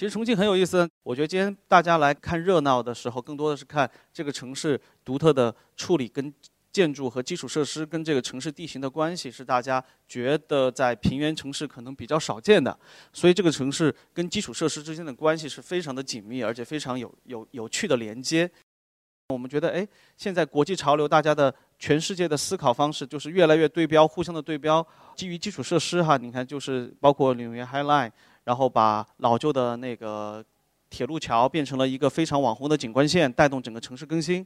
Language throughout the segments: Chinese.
其实重庆很有意思，我觉得今天大家来看热闹的时候，更多的是看这个城市独特的处理跟建筑和基础设施跟这个城市地形的关系，是大家觉得在平原城市可能比较少见的。所以这个城市跟基础设施之间的关系是非常的紧密，而且非常有有有趣的连接。我们觉得，哎，现在国际潮流，大家的全世界的思考方式就是越来越对标，互相的对标，基于基础设施哈，你看就是包括纽约 High Line。然后把老旧的那个铁路桥变成了一个非常网红的景观线，带动整个城市更新。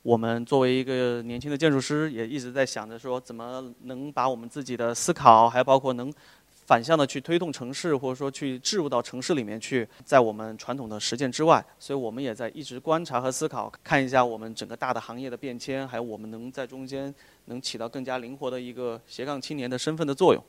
我们作为一个年轻的建筑师，也一直在想着说，怎么能把我们自己的思考，还包括能反向的去推动城市，或者说去置入到城市里面去，在我们传统的实践之外。所以我们也在一直观察和思考，看一下我们整个大的行业的变迁，还有我们能在中间能起到更加灵活的一个斜杠青年的身份的作用。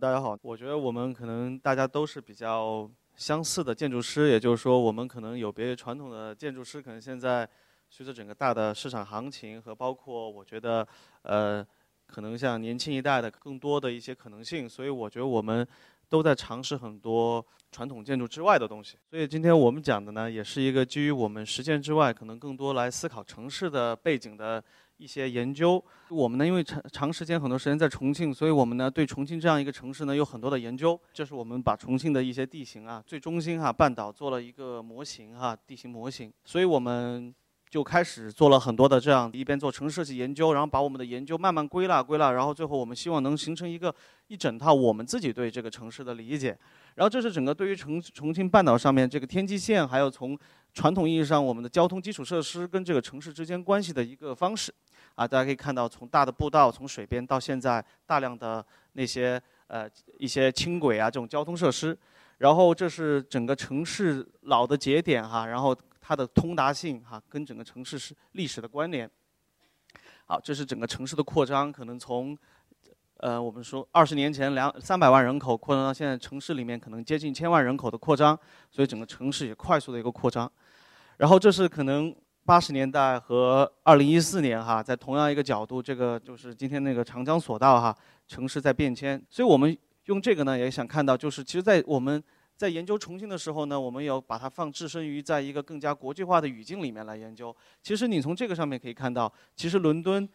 大家好，我觉得我们可能大家都是比较相似的建筑师，也就是说，我们可能有别于传统的建筑师，可能现在随着整个大的市场行情和包括我觉得，呃，可能像年轻一代的更多的一些可能性，所以我觉得我们都在尝试很多传统建筑之外的东西。所以今天我们讲的呢，也是一个基于我们实践之外，可能更多来思考城市的背景的。一些研究，我们呢，因为长长时间很多时间在重庆，所以我们呢对重庆这样一个城市呢有很多的研究。这是我们把重庆的一些地形啊，最中心哈半岛做了一个模型哈，地形模型。所以我们就开始做了很多的这样一边做城市设计研究，然后把我们的研究慢慢归纳归纳，然后最后我们希望能形成一个一整套我们自己对这个城市的理解。然后这是整个对于重重庆半岛上面这个天际线，还有从传统意义上我们的交通基础设施跟这个城市之间关系的一个方式。啊，大家可以看到，从大的步道，从水边到现在大量的那些呃一些轻轨啊这种交通设施，然后这是整个城市老的节点哈，然后它的通达性哈跟整个城市是历史的关联。好，这是整个城市的扩张，可能从呃我们说二十年前两三百万人口扩张到现在城市里面可能接近千万人口的扩张，所以整个城市也快速的一个扩张。然后这是可能。八十年代和二零一四年哈，在同样一个角度，这个就是今天那个长江索道哈，城市在变迁，所以我们用这个呢，也想看到，就是其实，在我们在研究重庆的时候呢，我们要把它放置身于在一个更加国际化的语境里面来研究。其实你从这个上面可以看到，其实伦敦。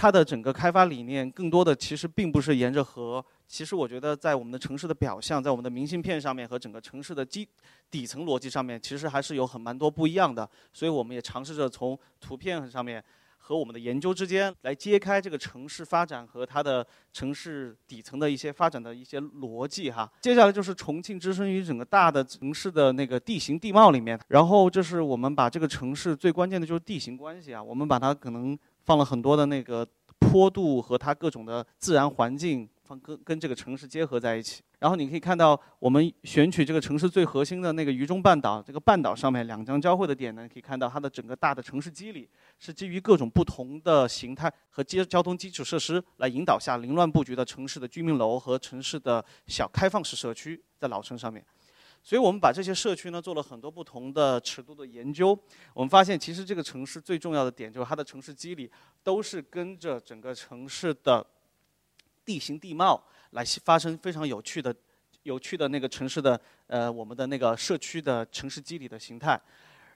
它的整个开发理念，更多的其实并不是沿着河。其实我觉得，在我们的城市的表象，在我们的明信片上面和整个城市的基底层逻辑上面，其实还是有很蛮多不一样的。所以我们也尝试着从图片上面和我们的研究之间来揭开这个城市发展和它的城市底层的一些发展的一些逻辑哈。接下来就是重庆置身于整个大的城市的那个地形地貌里面，然后就是我们把这个城市最关键的就是地形关系啊，我们把它可能。放了很多的那个坡度和它各种的自然环境，跟跟这个城市结合在一起。然后你可以看到，我们选取这个城市最核心的那个渝中半岛，这个半岛上面两江交汇的点呢，可以看到它的整个大的城市机理是基于各种不同的形态和接交通基础设施来引导下凌乱布局的城市的居民楼和城市的小开放式社区在老城上面。所以我们把这些社区呢做了很多不同的尺度的研究，我们发现其实这个城市最重要的点就是它的城市机理都是跟着整个城市的地形地貌来发生非常有趣的、有趣的那个城市的呃我们的那个社区的城市机理的形态，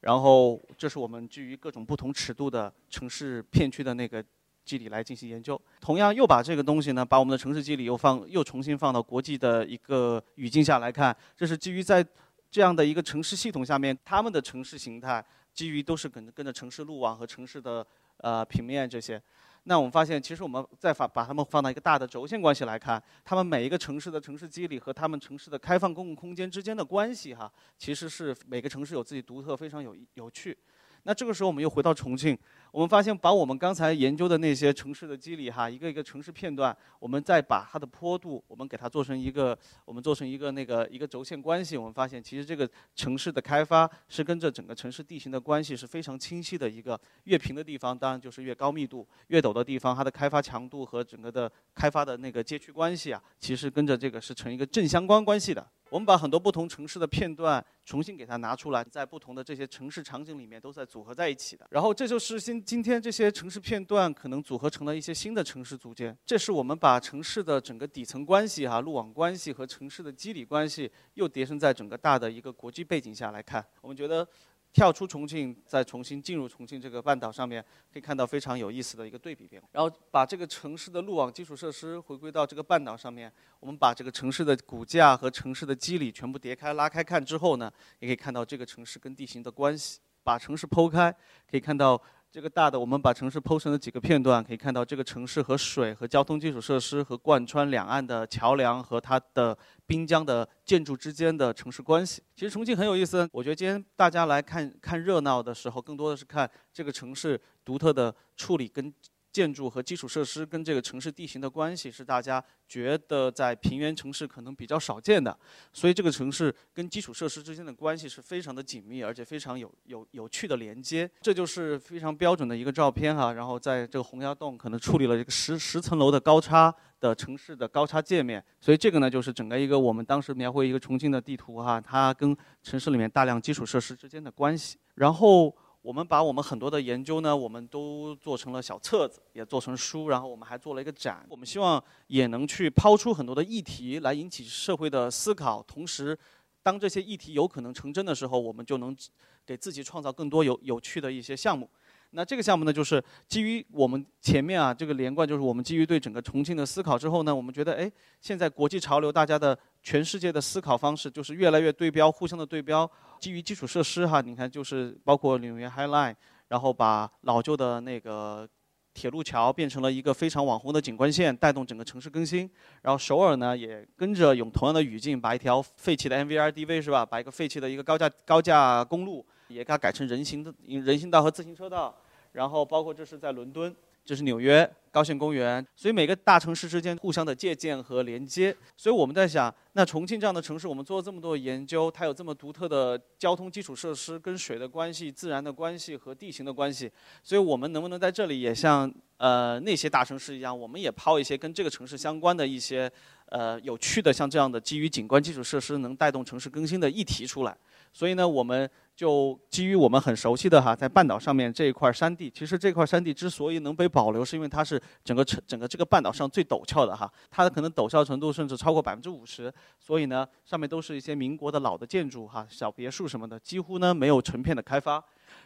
然后这是我们基于各种不同尺度的城市片区的那个。机理来进行研究，同样又把这个东西呢，把我们的城市机理又放又重新放到国际的一个语境下来看，这是基于在这样的一个城市系统下面，他们的城市形态基于都是跟跟着城市路网和城市的呃平面这些。那我们发现，其实我们在把把它们放到一个大的轴线关系来看，它们每一个城市的城市机理和它们城市的开放公共空间之间的关系哈，其实是每个城市有自己独特、非常有有趣。那这个时候我们又回到重庆，我们发现把我们刚才研究的那些城市的机理哈，一个一个城市片段，我们再把它的坡度，我们给它做成一个，我们做成一个那个一个轴线关系，我们发现其实这个城市的开发是跟着整个城市地形的关系是非常清晰的一个，越平的地方当然就是越高密度，越陡的地方它的开发强度和整个的开发的那个街区关系啊，其实跟着这个是成一个正相关关系的。我们把很多不同城市的片段重新给它拿出来，在不同的这些城市场景里面都在组合在一起的。然后这就是今今天这些城市片段可能组合成了一些新的城市组件。这是我们把城市的整个底层关系哈，路网关系和城市的机理关系又叠升在整个大的一个国际背景下来看，我们觉得。跳出重庆，再重新进入重庆这个半岛上面，可以看到非常有意思的一个对比变化。然后把这个城市的路网基础设施回归到这个半岛上面，我们把这个城市的骨架和城市的机理全部叠开拉开看之后呢，也可以看到这个城市跟地形的关系。把城市剖开，可以看到。这个大的，我们把城市剖成了几个片段，可以看到这个城市和水、和交通基础设施、和贯穿两岸的桥梁和它的滨江的建筑之间的城市关系。其实重庆很有意思，我觉得今天大家来看看热闹的时候，更多的是看这个城市独特的处理跟。建筑和基础设施跟这个城市地形的关系是大家觉得在平原城市可能比较少见的，所以这个城市跟基础设施之间的关系是非常的紧密，而且非常有有有趣的连接。这就是非常标准的一个照片哈，然后在这个洪崖洞可能处理了一个十十层楼的高差的城市的高差界面，所以这个呢就是整个一个我们当时描绘一个重庆的地图哈，它跟城市里面大量基础设施之间的关系，然后。我们把我们很多的研究呢，我们都做成了小册子，也做成书，然后我们还做了一个展。我们希望也能去抛出很多的议题来引起社会的思考，同时，当这些议题有可能成真的时候，我们就能给自己创造更多有有趣的一些项目。那这个项目呢，就是基于我们前面啊这个连贯，就是我们基于对整个重庆的思考之后呢，我们觉得哎，现在国际潮流，大家的全世界的思考方式就是越来越对标，互相的对标，基于基础设施哈，你看就是包括纽约 High Line，然后把老旧的那个铁路桥变成了一个非常网红的景观线，带动整个城市更新。然后首尔呢也跟着用同样的语境，把一条废弃的 MVRDV 是吧，把一个废弃的一个高架高架公路。也给它改成人行的人行道和自行车道，然后包括这是在伦敦，就是纽约高线公园，所以每个大城市之间互相的借鉴和连接。所以我们在想，那重庆这样的城市，我们做了这么多研究，它有这么独特的交通基础设施跟水的关系、自然的关系和地形的关系，所以我们能不能在这里也像呃那些大城市一样，我们也抛一些跟这个城市相关的一些呃有趣的像这样的基于景观基础设施能带动城市更新的议题出来？所以呢，我们。就基于我们很熟悉的哈，在半岛上面这一块山地，其实这块山地之所以能被保留，是因为它是整个城整个这个半岛上最陡峭的哈，它的可能陡峭程度甚至超过百分之五十，所以呢，上面都是一些民国的老的建筑哈，小别墅什么的，几乎呢没有成片的开发。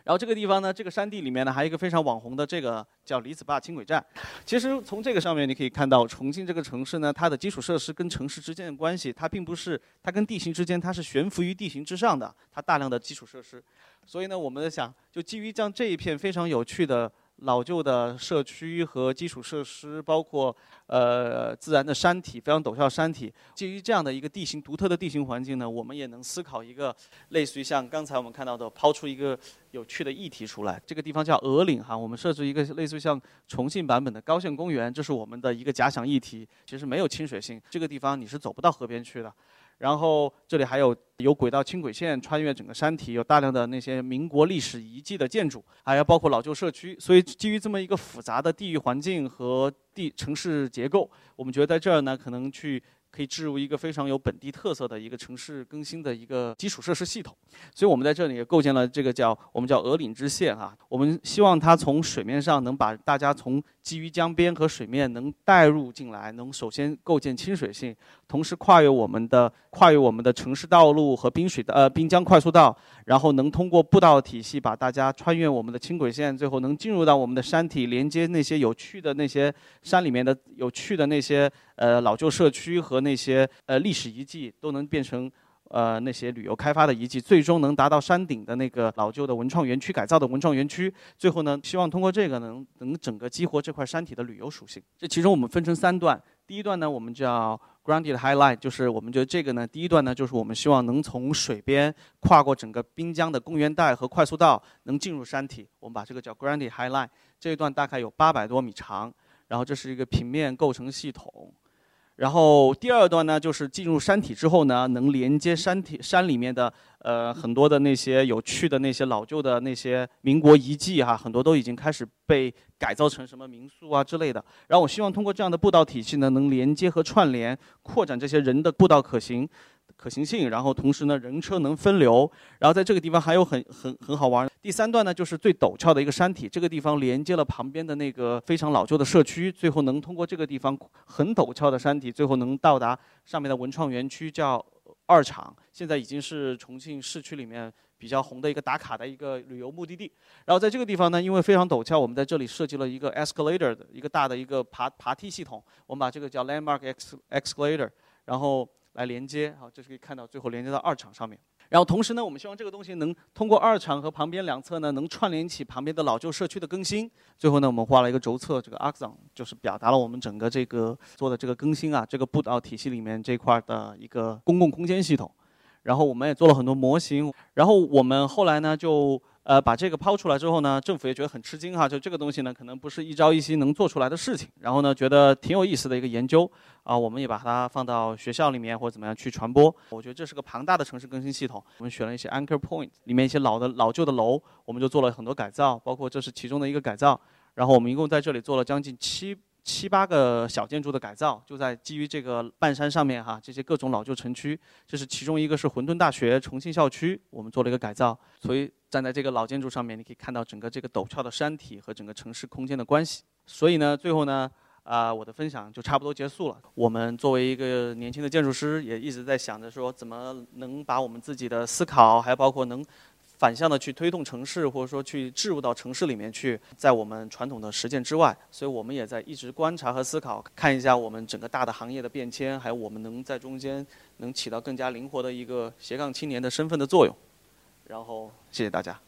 然后这个地方呢，这个山地里面呢，还有一个非常网红的这个叫李子坝轻轨站。其实从这个上面你可以看到，重庆这个城市呢，它的基础设施跟城市之间的关系，它并不是它跟地形之间，它是悬浮于地形之上的，它大量的基础设施。所以呢，我们在想，就基于这样这一片非常有趣的。老旧的社区和基础设施，包括呃自然的山体，非常陡峭山体。基于这样的一个地形独特的地形环境呢，我们也能思考一个类似于像刚才我们看到的，抛出一个有趣的议题出来。这个地方叫鹅岭哈，我们设置一个类似于像重庆版本的高线公园，这是我们的一个假想议题。其实没有亲水性，这个地方你是走不到河边去的。然后这里还有有轨道轻轨线穿越整个山体，有大量的那些民国历史遗迹的建筑，还有包括老旧社区。所以基于这么一个复杂的地域环境和地城市结构，我们觉得在这儿呢，可能去。可以置入一个非常有本地特色的一个城市更新的一个基础设施系统，所以我们在这里也构建了这个叫我们叫鹅岭支线哈。我们希望它从水面上能把大家从基于江边和水面能带入进来，能首先构建亲水性，同时跨越我们的跨越我们的城市道路和滨水的呃滨江快速道，然后能通过步道体系把大家穿越我们的轻轨线，最后能进入到我们的山体，连接那些有趣的那些山里面的有趣的那些。呃，老旧社区和那些呃历史遗迹都能变成呃那些旅游开发的遗迹，最终能达到山顶的那个老旧的文创园区改造的文创园区。最后呢，希望通过这个能能整个激活这块山体的旅游属性。这其中我们分成三段，第一段呢我们叫 Grounded Highline，就是我们觉得这个呢第一段呢就是我们希望能从水边跨过整个滨江的公园带和快速道，能进入山体。我们把这个叫 Grounded Highline，这一段大概有八百多米长，然后这是一个平面构成系统。然后第二段呢，就是进入山体之后呢，能连接山体山里面的呃很多的那些有趣的那些老旧的那些民国遗迹哈，很多都已经开始被改造成什么民宿啊之类的。然后我希望通过这样的步道体系呢，能连接和串联，扩展这些人的步道可行。可行性，然后同时呢人车能分流，然后在这个地方还有很很很好玩。第三段呢就是最陡峭的一个山体，这个地方连接了旁边的那个非常老旧的社区，最后能通过这个地方很陡峭的山体，最后能到达上面的文创园区，叫二厂，现在已经是重庆市区里面。比较红的一个打卡的一个旅游目的地，然后在这个地方呢，因为非常陡峭，我们在这里设计了一个 escalator 的一个大的一个爬爬梯系统，我们把这个叫 landmark escalator，然后来连接，好，这是可以看到最后连接到二厂上面。然后同时呢，我们希望这个东西能通过二厂和旁边两侧呢，能串联起旁边的老旧社区的更新。最后呢，我们画了一个轴测，这个 axon 就是表达了我们整个这个做的这个更新啊，这个步道体系里面这块的一个公共空间系统。然后我们也做了很多模型，然后我们后来呢就呃把这个抛出来之后呢，政府也觉得很吃惊哈，就这个东西呢可能不是一朝一夕能做出来的事情，然后呢觉得挺有意思的一个研究啊，我们也把它放到学校里面或者怎么样去传播。我觉得这是个庞大的城市更新系统，我们选了一些 anchor point 里面一些老的老旧的楼，我们就做了很多改造，包括这是其中的一个改造，然后我们一共在这里做了将近七。七八个小建筑的改造，就在基于这个半山上面哈，这些各种老旧城区，这是其中一个是混沌大学重庆校区，我们做了一个改造。所以站在这个老建筑上面，你可以看到整个这个陡峭的山体和整个城市空间的关系。所以呢，最后呢，啊，我的分享就差不多结束了。我们作为一个年轻的建筑师，也一直在想着说，怎么能把我们自己的思考，还包括能。反向的去推动城市，或者说去置入到城市里面去，在我们传统的实践之外，所以我们也在一直观察和思考，看一下我们整个大的行业的变迁，还有我们能在中间能起到更加灵活的一个斜杠青年的身份的作用。然后，谢谢大家。